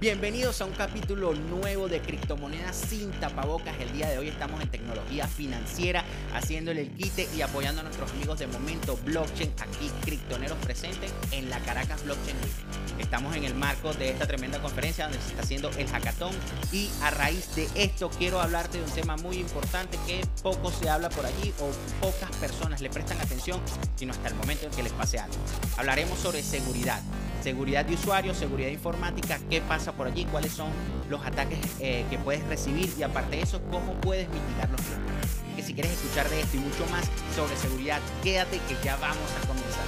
Bienvenidos a un capítulo nuevo de criptomonedas sin tapabocas. El día de hoy estamos en tecnología financiera, haciéndole el quite y apoyando a nuestros amigos de Momento Blockchain, aquí criptoneros presentes en la Caracas Blockchain Week. Estamos en el marco de esta tremenda conferencia donde se está haciendo el hackathon y a raíz de esto quiero hablarte de un tema muy importante que poco se habla por allí o pocas personas le prestan atención, sino hasta el momento en que les pase algo. Hablaremos sobre seguridad seguridad de usuario, seguridad informática, qué pasa por allí, cuáles son los ataques eh, que puedes recibir y aparte de eso, cómo puedes mitigar los riesgos. Que si quieres escuchar de esto y mucho más sobre seguridad, quédate que ya vamos a comenzar.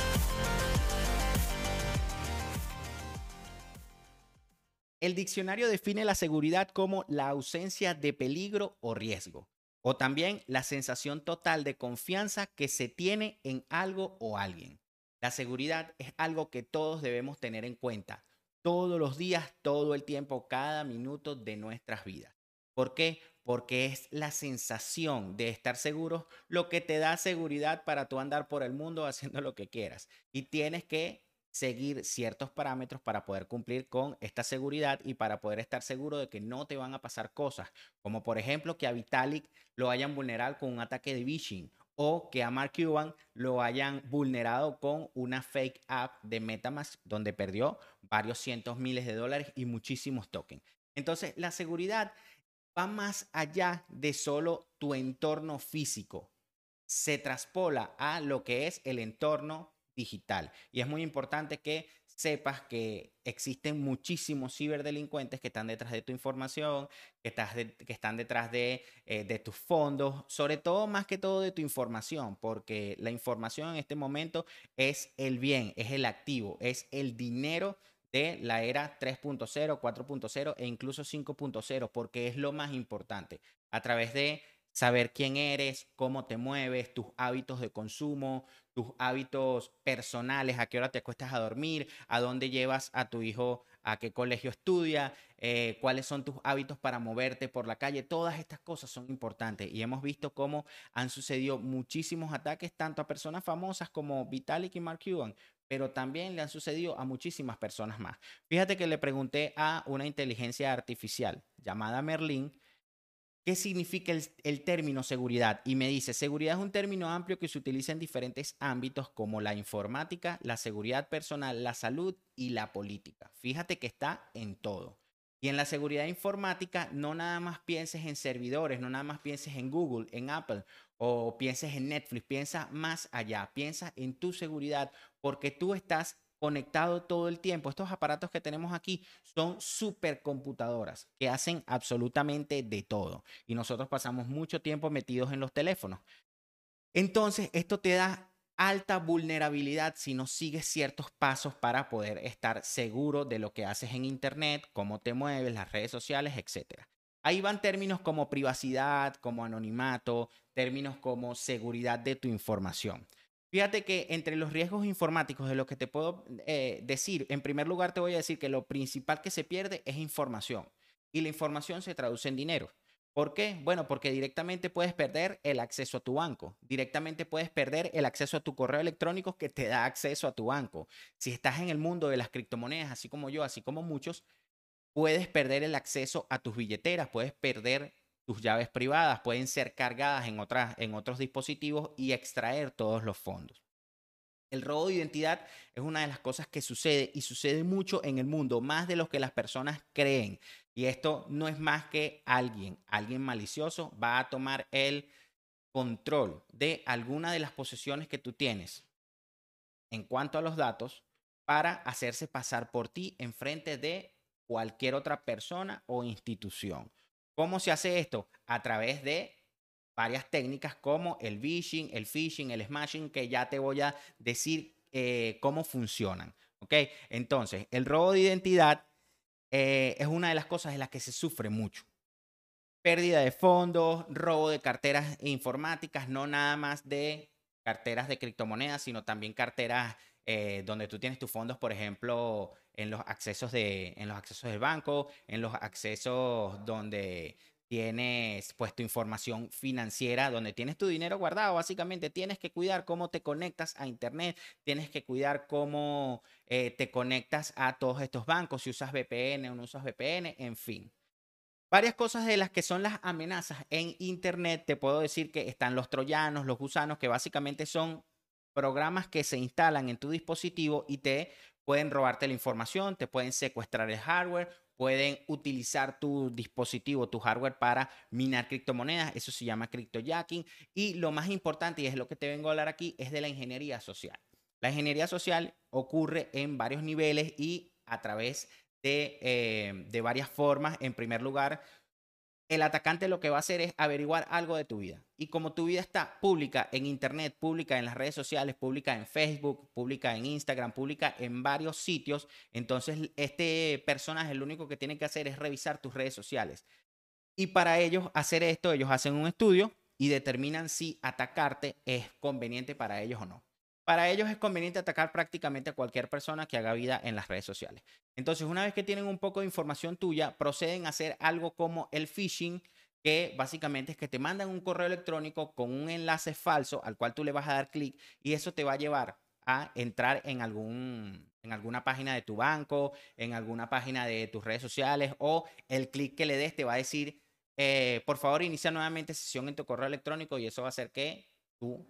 El diccionario define la seguridad como la ausencia de peligro o riesgo, o también la sensación total de confianza que se tiene en algo o alguien. La seguridad es algo que todos debemos tener en cuenta todos los días, todo el tiempo, cada minuto de nuestras vidas. ¿Por qué? Porque es la sensación de estar seguros lo que te da seguridad para tú andar por el mundo haciendo lo que quieras. Y tienes que seguir ciertos parámetros para poder cumplir con esta seguridad y para poder estar seguro de que no te van a pasar cosas, como por ejemplo que a Vitalik lo hayan vulnerado con un ataque de phishing o que a Mark Cuban lo hayan vulnerado con una fake app de Metamask donde perdió varios cientos miles de dólares y muchísimos tokens. Entonces, la seguridad va más allá de solo tu entorno físico. Se traspola a lo que es el entorno digital. Y es muy importante que sepas que existen muchísimos ciberdelincuentes que están detrás de tu información, que, estás que están detrás de, eh, de, tus fondos, sobre todo más que todo de tu información, porque la información en este momento es el bien, es el activo, es el dinero de la era 3.0, 4.0 e incluso 5.0, porque es lo más importante. A través de saber quién eres, cómo te mueves, tus hábitos de consumo, tus hábitos personales, a qué hora te acuestas a dormir, a dónde llevas a tu hijo, a qué colegio estudia, eh, cuáles son tus hábitos para moverte por la calle. Todas estas cosas son importantes y hemos visto cómo han sucedido muchísimos ataques tanto a personas famosas como Vitalik y Mark Cuban, pero también le han sucedido a muchísimas personas más. Fíjate que le pregunté a una inteligencia artificial llamada Merlin, ¿Qué significa el, término seguridad? Y me dice, seguridad es un término amplio que se utiliza en diferentes ámbitos como la informática, la seguridad personal, la salud y la política. Fíjate que está en todo. Y en la seguridad informática no nada más pienses en servidores, no nada más pienses en Google, en Apple o pienses en Netflix, piensa más allá, piensa en tu seguridad porque tú estás conectado todo el tiempo. Estos aparatos que tenemos aquí son supercomputadoras que hacen absolutamente de todo. Y nosotros pasamos mucho tiempo metidos en los teléfonos. Entonces, esto te da alta vulnerabilidad si no sigues ciertos pasos para poder estar seguro de lo que haces en Internet, cómo te mueves, las redes sociales, etc. Ahí van términos como privacidad, como anonimato, términos como seguridad de tu información. Fíjate que entre los riesgos informáticos de lo que te puedo eh, decir, en primer lugar te voy a decir que lo principal que se pierde es información y la información se traduce en dinero. ¿Por qué? Bueno, porque directamente puedes perder el acceso a tu banco, directamente puedes perder el acceso a tu correo electrónico que te da acceso a tu banco. Si estás en el mundo de las criptomonedas, así como yo, así como muchos, puedes perder el acceso a tus billeteras, puedes perder tus llaves privadas pueden ser cargadas en, otras, en otros dispositivos y extraer todos los fondos. El robo de identidad es una de las cosas que sucede y sucede mucho en el mundo, más de lo que las personas creen. Y esto no es más que alguien, alguien malicioso va a tomar el control de alguna de las posesiones que tú tienes en cuanto a los datos para hacerse pasar por ti en frente de cualquier otra persona o institución. ¿Cómo se hace esto? A través de varias técnicas como el phishing, el phishing, el smashing, que ya te voy a decir eh, cómo funcionan. ¿Ok? Entonces, el robo de identidad eh, es una de las cosas en las que se sufre mucho. Pérdida de fondos, robo de carteras informáticas, no nada más de carteras de criptomonedas, sino también carteras eh, donde tú tienes tus fondos, por ejemplo, en los accesos de, en los accesos del banco, en los accesos donde tienes pues tu información financiera, donde tienes tu dinero guardado, básicamente tienes que cuidar cómo te conectas a Internet, tienes que cuidar cómo eh, te conectas a todos estos bancos, si usas VPN o no usas VPN, en fin. Varias cosas de las que son las amenazas en Internet, te puedo decir que están los troyanos, los gusanos, que básicamente son programas que se instalan en tu dispositivo y te pueden robarte la información, te pueden secuestrar el hardware pueden utilizar tu dispositivo, tu hardware para minar criptomonedas. Eso se llama cryptojacking. Y lo más importante, y es lo que te vengo a hablar aquí, es de la ingeniería social. La ingeniería social ocurre en varios niveles y a través de, eh, de varias formas. En primer lugar, el atacante lo que va a hacer es averiguar algo de tu vida. Y como tu vida está pública en Internet, pública en las redes sociales, pública en Facebook, pública en Instagram, pública en varios sitios, entonces este personaje lo único que tiene que hacer es revisar tus redes sociales. Y para ellos hacer esto, ellos hacen un estudio y determinan si atacarte es conveniente para ellos o no. Para ellos es conveniente atacar prácticamente a cualquier persona que haga vida en las redes sociales. Entonces, una vez que tienen un poco de información tuya, proceden a hacer algo como el phishing, que básicamente es que te mandan un correo electrónico con un enlace falso al cual tú le vas a dar clic y eso te va a llevar a entrar en, algún, en alguna página de tu banco, en alguna página de tus redes sociales o el clic que le des te va a decir, eh, por favor, inicia nuevamente sesión en tu correo electrónico y eso va a hacer que tú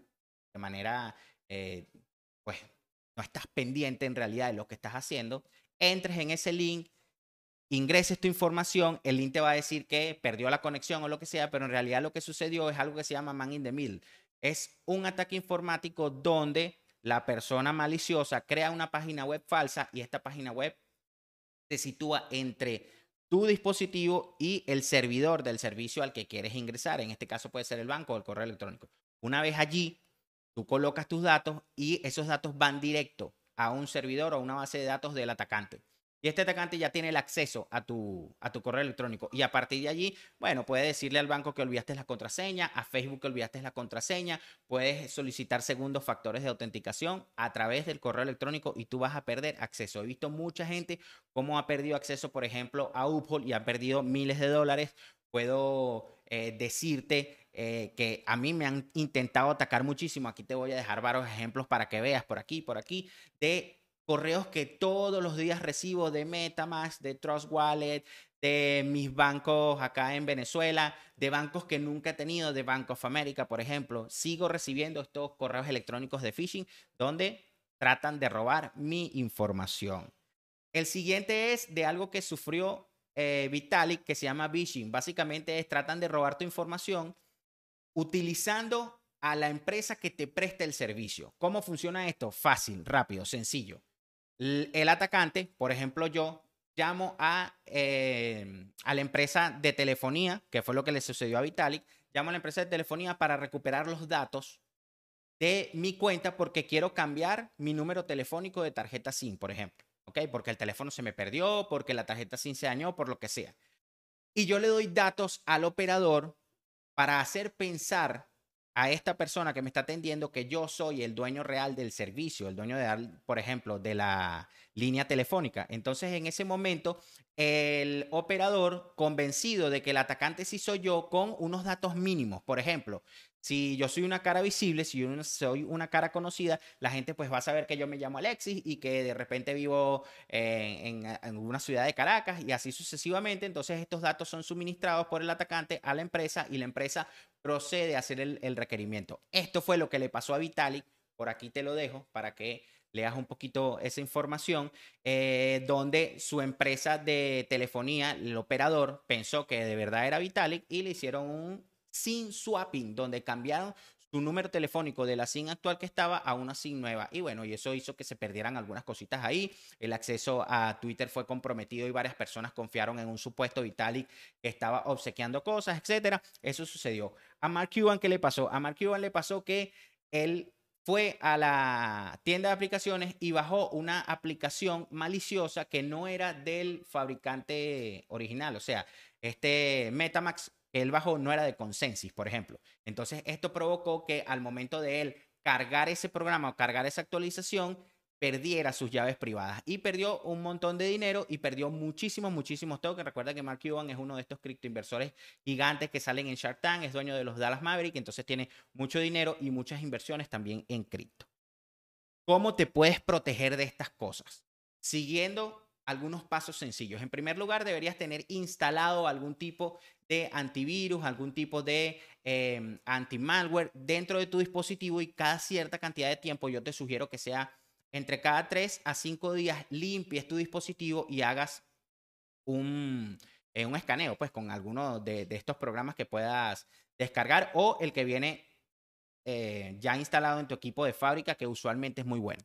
de manera eh, pues no estás pendiente en realidad de lo que estás haciendo, entres en ese link, ingreses tu información, el link te va a decir que perdió la conexión o lo que sea, pero en realidad lo que sucedió es algo que se llama man in the middle. Es un ataque informático donde la persona maliciosa crea una página web falsa y esta página web se sitúa entre tu dispositivo y el servidor del servicio al que quieres ingresar. En este caso puede ser el banco o el correo electrónico. Una vez allí, Tú colocas tus datos y esos datos van directo a un servidor o a una base de datos del atacante. Y este atacante ya tiene el acceso a tu, a tu correo electrónico. Y a partir de allí, bueno, puede decirle al banco que olvidaste la contraseña, a Facebook que olvidaste la contraseña, puedes solicitar segundos factores de autenticación a través del correo electrónico y tú vas a perder acceso. He visto mucha gente cómo ha perdido acceso, por ejemplo, a Uphold y ha perdido miles de dólares. Puedo eh, decirte eh, que a mí me han intentado atacar muchísimo. Aquí te voy a dejar varios ejemplos para que veas por aquí, por aquí, de correos que todos los días recibo de Metamask, de Trust Wallet, de mis bancos acá en Venezuela, de bancos que nunca he tenido, de Bank of America, por ejemplo. Sigo recibiendo estos correos electrónicos de phishing donde tratan de robar mi información. El siguiente es de algo que sufrió eh, Vitalik que se llama phishing. Básicamente es tratan de robar tu información utilizando a la empresa que te presta el servicio. ¿Cómo funciona esto? Fácil, rápido, sencillo. El atacante, por ejemplo, yo llamo a, eh, a la empresa de telefonía, que fue lo que le sucedió a Vitalik, llamo a la empresa de telefonía para recuperar los datos de mi cuenta porque quiero cambiar mi número telefónico de tarjeta SIM, por ejemplo. ¿Ok? Porque el teléfono se me perdió, porque la tarjeta SIM se dañó, por lo que sea. Y yo le doy datos al operador para hacer pensar a esta persona que me está atendiendo que yo soy el dueño real del servicio, el dueño de, por ejemplo, de la línea telefónica. Entonces, en ese momento, el operador, convencido de que el atacante sí soy yo, con unos datos mínimos, por ejemplo, si yo soy una cara visible, si yo soy una cara conocida, la gente pues va a saber que yo me llamo Alexis y que de repente vivo en, una ciudad de Caracas y así sucesivamente. Entonces estos datos son suministrados por el atacante a la empresa y la empresa procede a hacer el, requerimiento. Esto fue lo que le pasó a Vitalik. Por aquí te lo dejo para que leas un poquito esa información, eh, donde su empresa de telefonía, el operador, pensó que de verdad era Vitalik y le hicieron un SIM swapping, donde cambiaron su número telefónico de la SIM actual que estaba a una SIM nueva. Y bueno, y eso hizo que se perdieran algunas cositas ahí. El acceso a Twitter fue comprometido y varias personas confiaron en un supuesto Vitalik que estaba obsequiando cosas, etcétera. Eso sucedió. A Mark Cuban, ¿qué le pasó? A Mark Cuban le pasó que él fue a la tienda de aplicaciones y bajó una aplicación maliciosa que no era del fabricante original. O sea, este Metamax el bajo no era de Consensus, por ejemplo. Entonces, esto provocó que al momento de él cargar ese programa o cargar esa actualización, perdiera sus llaves privadas y perdió un montón de dinero y perdió muchísimos, muchísimos tokens. Recuerda que Mark Cuban es uno de estos criptoinversores gigantes que salen en Shark Tank, es dueño de los Dallas Maverick, entonces tiene mucho dinero y muchas inversiones también en cripto. ¿Cómo te puedes proteger de estas cosas? Siguiendo algunos pasos sencillos. En primer lugar, deberías tener instalado algún tipo de antivirus, algún tipo de eh, anti-malware dentro de tu dispositivo y cada cierta cantidad de tiempo yo te sugiero que sea entre cada 3 a 5 días limpies tu dispositivo y hagas un, eh, un escaneo, pues con alguno de, estos programas que puedas descargar o el que viene eh, ya instalado en tu equipo de fábrica, que usualmente es muy bueno.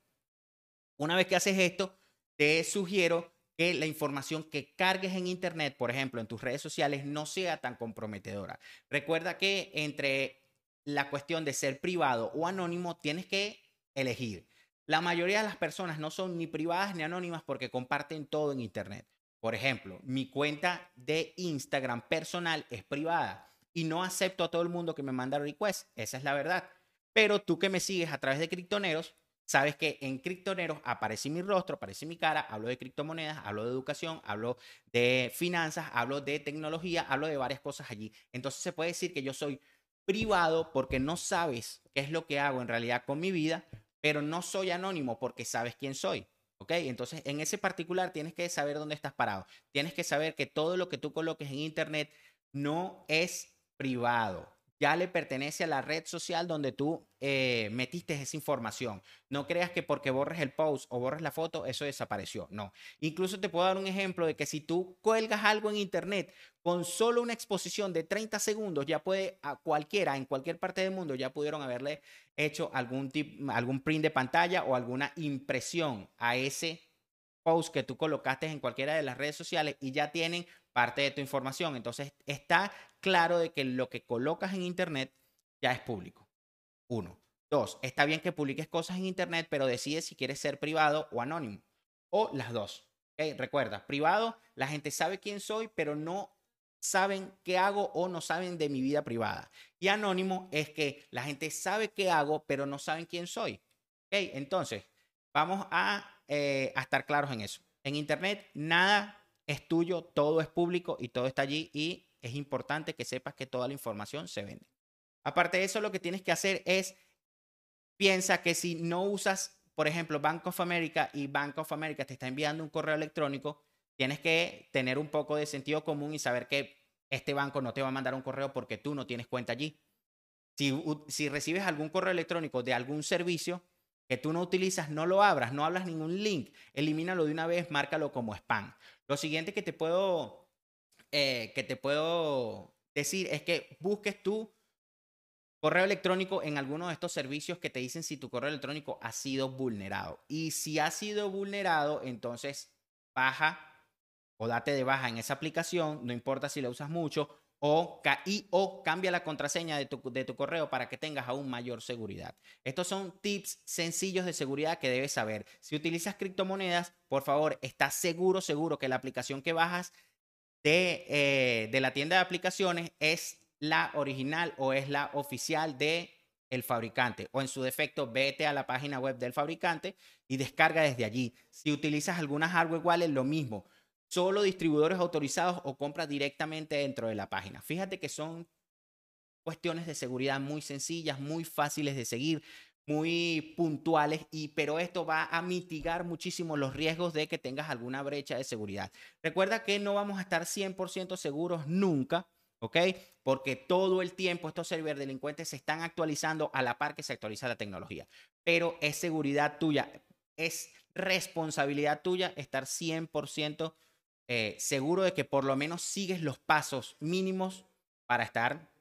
Una vez que haces esto, te sugiero que la información que cargues en Internet, por ejemplo, en tus redes sociales, no sea tan comprometedora. Recuerda que entre la cuestión de ser privado o anónimo, tienes que elegir. La mayoría de las personas no son ni privadas ni anónimas porque comparten todo en Internet. Por ejemplo, mi cuenta de Instagram personal es privada y no acepto a todo el mundo que me manda request. Esa es la verdad. Pero tú que me sigues a través de Criptoneros, sabes que en Criptoneros aparece mi rostro, aparece mi cara, hablo de criptomonedas, hablo de educación, hablo de finanzas, hablo de tecnología, hablo de varias cosas allí. Entonces se puede decir que yo soy privado porque no sabes qué es lo que hago en realidad con mi vida, pero no soy anónimo porque sabes quién soy. ¿Ok? Entonces, en ese particular tienes que saber dónde estás parado. Tienes que saber que todo lo que tú coloques en Internet no es privado ya le pertenece a la red social donde tú eh, metiste esa información. No creas que porque borres el post o borres la foto, eso desapareció. No. Incluso te puedo dar un ejemplo de que si tú cuelgas algo en internet con solo una exposición de 30 segundos, ya puede a cualquiera, en cualquier parte del mundo, ya pudieron haberle hecho algún, algún print de pantalla o alguna impresión a ese post que tú colocaste en cualquiera de las redes sociales y ya tienen parte de tu información. Entonces está claro de que lo que colocas en Internet ya es público. Uno. Dos, está bien que publiques cosas en Internet, pero decides si quieres ser privado o anónimo. O las dos. Recuerda, privado, la gente sabe quién soy, pero no saben qué hago o no saben de mi vida privada. Y anónimo es que la gente sabe qué hago, pero no saben quién soy. Entonces, vamos a eh, a estar claros en eso. En Internet nada es tuyo, todo es público y todo está allí y es importante que sepas que toda la información se vende. Aparte de eso, lo que tienes que hacer es, piensa que si no usas, por ejemplo, Bank of America y Bank of America te está enviando un correo electrónico, tienes que tener un poco de sentido común y saber que este banco no te va a mandar un correo porque tú no tienes cuenta allí. Si, si recibes algún correo electrónico de algún servicio, que tú no utilizas, no lo abras, no hablas ningún link, elimínalo de una vez, márcalo como spam. Lo siguiente que te puedo, eh, que te puedo decir es que busques tu correo electrónico en alguno de estos servicios que te dicen si tu correo electrónico ha sido vulnerado. Y si ha sido vulnerado, entonces baja o date de baja en esa aplicación, no importa si la usas mucho, o, o cambia la contraseña de tu, de tu correo para que tengas aún mayor seguridad. Estos son tips sencillos de seguridad que debes saber. Si utilizas criptomonedas, por favor, estás seguro, seguro que la aplicación que bajas de, eh, de la tienda de aplicaciones es la original o es la oficial de el fabricante o en su defecto vete a la página web del fabricante y descarga desde allí. Si utilizas alguna hardware wallet, lo mismo solo distribuidores autorizados o compra directamente dentro de la página. Fíjate que son cuestiones de seguridad muy sencillas, muy fáciles de seguir, muy puntuales, y, pero esto va a mitigar muchísimo los riesgos de que tengas alguna brecha de seguridad. Recuerda que no vamos a estar 100% seguros nunca, ¿ok? Porque todo el tiempo estos ciberdelincuentes se están actualizando a la par que se actualiza la tecnología, pero es seguridad tuya, es responsabilidad tuya estar 100% eh, seguro de que por lo menos sigues los pasos mínimos para estar,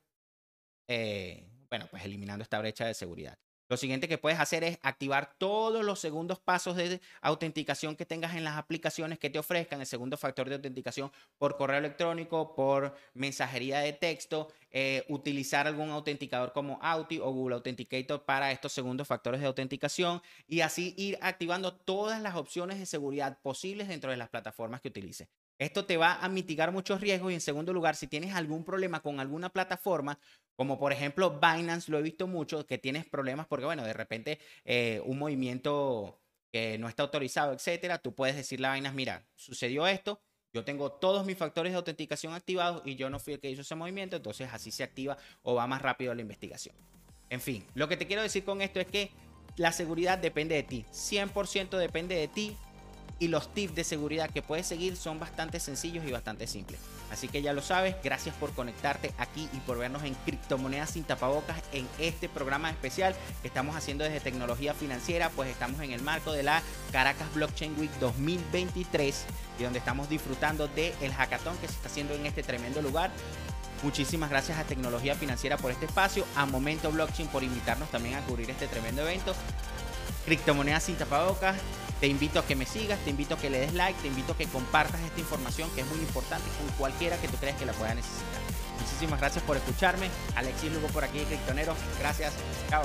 eh, bueno, pues eliminando esta brecha de seguridad. Lo siguiente que puedes hacer es activar todos los segundos pasos de autenticación que tengas en las aplicaciones que te ofrezcan, el segundo factor de autenticación por correo electrónico, por mensajería de texto, eh, utilizar algún autenticador como Auti o Google Authenticator para estos segundos factores de autenticación y así ir activando todas las opciones de seguridad posibles dentro de las plataformas que utilices. Esto te va a mitigar muchos riesgos y en segundo lugar, si tienes algún problema con alguna plataforma, como por ejemplo Binance, lo he visto mucho, que tienes problemas porque, bueno, de repente eh, un movimiento que no está autorizado, etcétera, tú puedes decirle a vainas, mira, sucedió esto, yo tengo todos mis factores de autenticación activados y yo no fui el que hizo ese movimiento, entonces así se activa o va más rápido la investigación. En fin, lo que te quiero decir con esto es que la seguridad depende de ti, 100% depende de ti y los tips de seguridad que puedes seguir son bastante sencillos y bastante simples. Así que ya lo sabes, gracias por conectarte aquí y por vernos en Criptomonedas sin tapabocas en este programa especial que estamos haciendo desde tecnología financiera, pues estamos en el marco de la Caracas Blockchain Week 2023 y donde estamos disfrutando del el hackathon que se está haciendo en este tremendo lugar. Muchísimas gracias a Tecnología Financiera por este espacio, a Momento Blockchain por invitarnos también a cubrir este tremendo evento. Criptomonedas sin tapabocas, te invito a que me sigas, te invito a que le des like, te invito a que compartas esta información que es muy importante con cualquiera que tú creas que la pueda necesitar. Muchísimas gracias por escucharme. Alexis Lugo por aquí, Criptonero. Gracias. Chao.